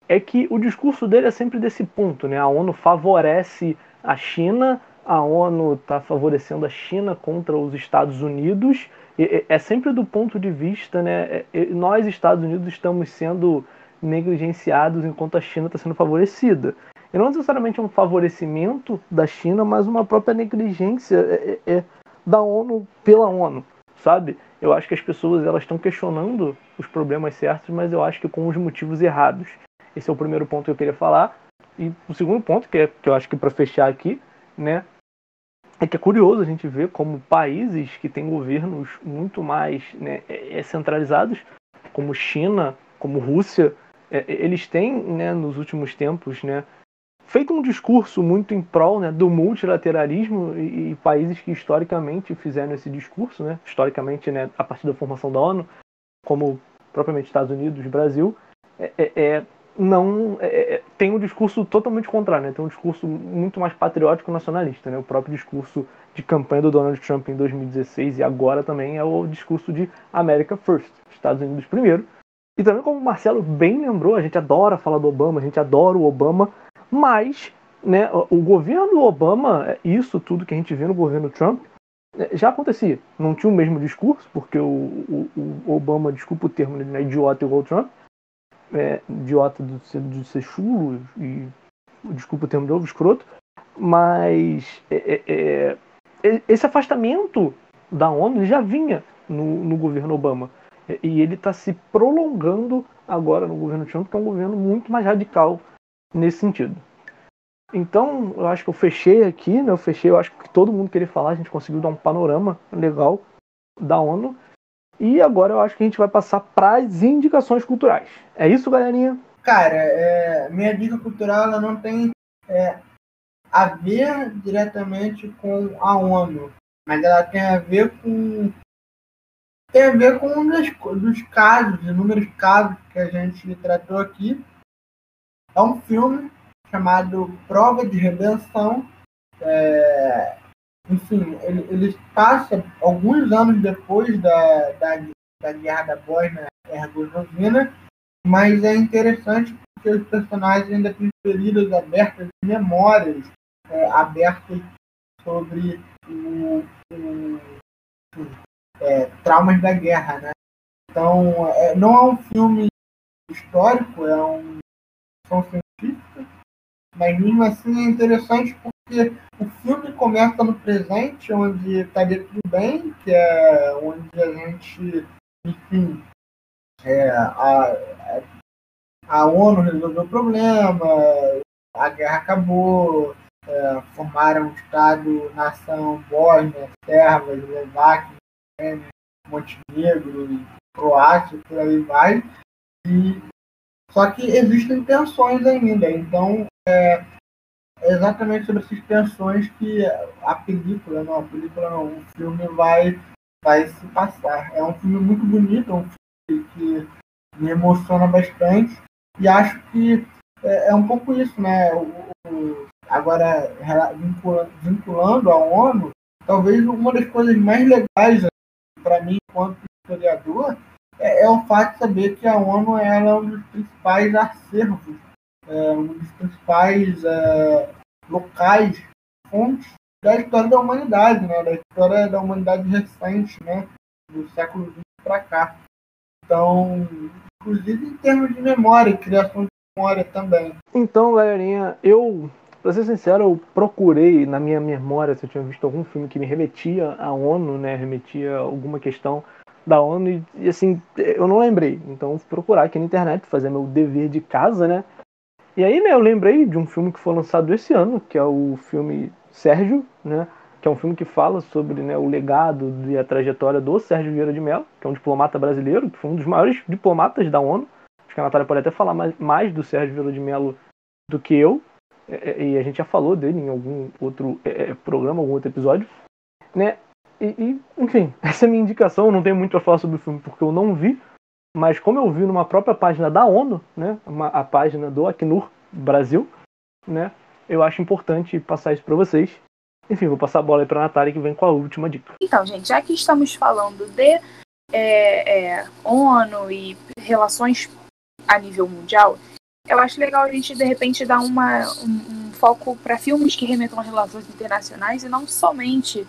A: é que o discurso dele é sempre desse ponto, né? A ONU favorece a China, a ONU está favorecendo a China contra os Estados Unidos, é sempre do ponto de vista, né? Nós, Estados Unidos, estamos sendo negligenciados enquanto a China está sendo favorecida. E não necessariamente um favorecimento da China, mas uma própria negligência é, é, é, da ONU pela ONU, sabe? Eu acho que as pessoas elas estão questionando os problemas certos, mas eu acho que com os motivos errados. Esse é o primeiro ponto que eu queria falar. E o segundo ponto, que, é, que eu acho que para fechar aqui, né, é que é curioso a gente ver como países que têm governos muito mais né, é, é centralizados, como China, como Rússia, eles têm, né, nos últimos tempos, né, feito um discurso muito em prol né, do multilateralismo e, e, países que historicamente fizeram esse discurso, né, historicamente né, a partir da formação da ONU, como propriamente Estados Unidos, Brasil, é, é, é não é, é, tem um discurso totalmente contrário, né, tem um discurso muito mais patriótico nacionalista. Né, o próprio discurso de campanha do Donald Trump em 2016 e agora também é o discurso de America First, Estados Unidos primeiro. E também como o Marcelo bem lembrou, a gente adora falar do Obama, a gente adora o Obama, mas né, o governo Obama, isso tudo que a gente vê no governo Trump, é, já acontecia. Não tinha o mesmo discurso, porque o, o, o Obama, desculpa o termo, né, é idiota igual o Trump, é, idiota de ser, de ser chulo e desculpa o termo de novo, escroto, mas é, é, é esse afastamento da ONU já vinha no, no governo Obama. E ele está se prolongando agora no governo Trump, que é um governo muito mais radical nesse sentido. Então, eu acho que eu fechei aqui, né? Eu fechei, eu acho que todo mundo queria falar, a gente conseguiu dar um panorama legal da ONU. E agora eu acho que a gente vai passar para as indicações culturais. É isso, galerinha?
C: Cara, é, minha dica cultural ela não tem é, a ver diretamente com a ONU, mas ela tem a ver com tem a ver com um dos, dos casos, inúmeros casos que a gente tratou aqui. É um filme chamado Prova de Redenção. É, enfim, ele, ele, passa alguns anos depois da, da, da Guerra da Bósnia-Herzegovina, mas é interessante porque os personagens ainda têm feridas abertas, memórias é, abertas sobre o, o é, traumas da guerra, né? Então, é, não é um filme histórico, é um ficção científica, mas mesmo assim é interessante porque o filme começa no presente, onde estaria tudo bem, que é onde a gente, enfim, é, a, a ONU resolveu o problema, a guerra acabou, é, formaram um Estado-nação Bósnia, Sérvia, Eslováquia, Montenegro, Croácia, por aí vai. E, só que existem tensões ainda, então é, é exatamente sobre essas tensões que a película, não, a película não, o filme vai, vai se passar. É um filme muito bonito, um filme que me emociona bastante e acho que é, é um pouco isso, né? O, o, agora, vinculando a ONU, talvez uma das coisas mais legais para mim, enquanto historiador, é, é, o fato de saber que a ONU é um dos principais acervos, é, um dos principais é, locais, fontes da história da humanidade, né? da história da humanidade recente, né? do século XX para cá. Então, inclusive em termos de memória, criação de memória também.
A: Então, galerinha, eu, pra ser sincero, eu procurei na minha memória se eu tinha visto algum filme que me remetia à ONU, né, remetia a alguma questão da ONU e, e assim, eu não lembrei. Então, fui procurar aqui na internet, fazer meu dever de casa, né? E aí, né, eu lembrei de um filme que foi lançado esse ano, que é o filme Sérgio, né? Que é um filme que fala sobre né, o legado e a trajetória do Sérgio Vieira de Mello, que é um diplomata brasileiro, que foi um dos maiores diplomatas da ONU, que a Natália pode até falar mais, mais do Sérgio Vila de Mello do que eu, é, é, e a gente já falou dele em algum outro é, é, programa, algum outro episódio, né? E, e, enfim, (laughs) essa é a minha indicação. Eu não tenho muito a falar sobre o filme porque eu não vi, mas como eu vi numa própria página da ONU, né? Uma, a página do Acnur Brasil, né? Eu acho importante passar isso para vocês. Enfim, vou passar a bola aí para Natália que vem com a última dica.
B: Então, gente, já que estamos falando de é, é, ONU e relações a nível mundial, eu acho legal a gente, de repente, dar uma, um, um foco para filmes que remetam a relações internacionais e não somente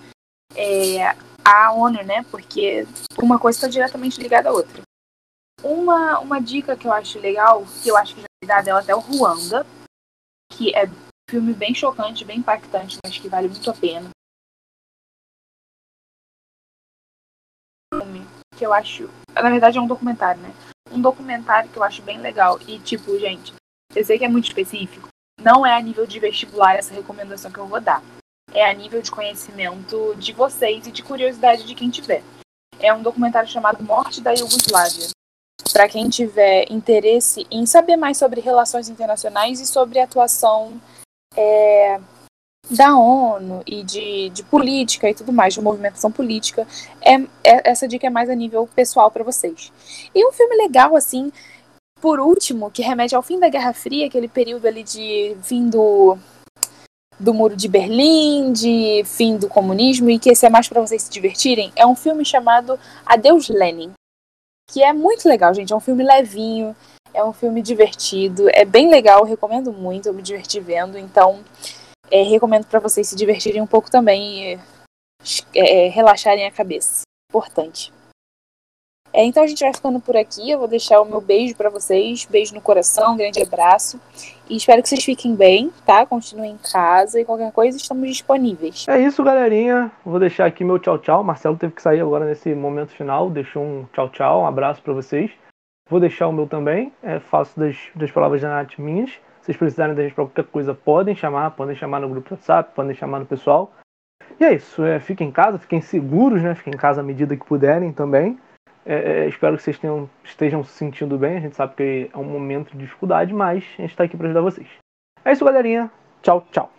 B: é, a ONU, né? Porque uma coisa está diretamente ligada à outra. Uma, uma dica que eu acho legal, que eu acho que já foi dada, é até o Ruanda, que é um filme bem chocante, bem impactante, mas que vale muito a pena. Que eu acho. Na verdade, é um documentário, né? Um documentário que eu acho bem legal. E, tipo, gente, eu sei que é muito específico. Não é a nível de vestibular essa recomendação que eu vou dar. É a nível de conhecimento de vocês e de curiosidade de quem tiver. É um documentário chamado Morte da Iugoslávia. Para quem tiver interesse em saber mais sobre relações internacionais e sobre a atuação é, da ONU e de, de política e tudo mais, de movimentação política, é, é essa dica é mais a nível pessoal para vocês. E um filme legal, assim, por último, que remete ao fim da Guerra Fria, aquele período ali de fim do, do Muro de Berlim, de fim do comunismo, e que esse é mais para vocês se divertirem, é um filme chamado Adeus Lenin, que é muito legal, gente. É um filme levinho, é um filme divertido, é bem legal, recomendo muito, eu me diverti vendo, então é, recomendo para vocês se divertirem um pouco também e é, é, relaxarem a cabeça. Importante. É, então a gente vai ficando por aqui. Eu vou deixar o meu beijo para vocês. Beijo no coração, um grande abraço. E espero que vocês fiquem bem, tá? Continuem em casa e qualquer coisa estamos disponíveis.
A: É isso, galerinha. Vou deixar aqui meu tchau, tchau. Marcelo teve que sair agora nesse momento final. Deixou um tchau, tchau. Um abraço para vocês. Vou deixar o meu também. É, faço das, das palavras da Nath minhas vocês precisarem da gente para qualquer coisa, podem chamar, podem chamar no grupo WhatsApp, podem chamar no pessoal. E é isso, é, fiquem em casa, fiquem seguros, né? Fiquem em casa à medida que puderem também. É, é, espero que vocês tenham, estejam se sentindo bem. A gente sabe que é um momento de dificuldade, mas a gente está aqui para ajudar vocês. É isso, galerinha. Tchau, tchau.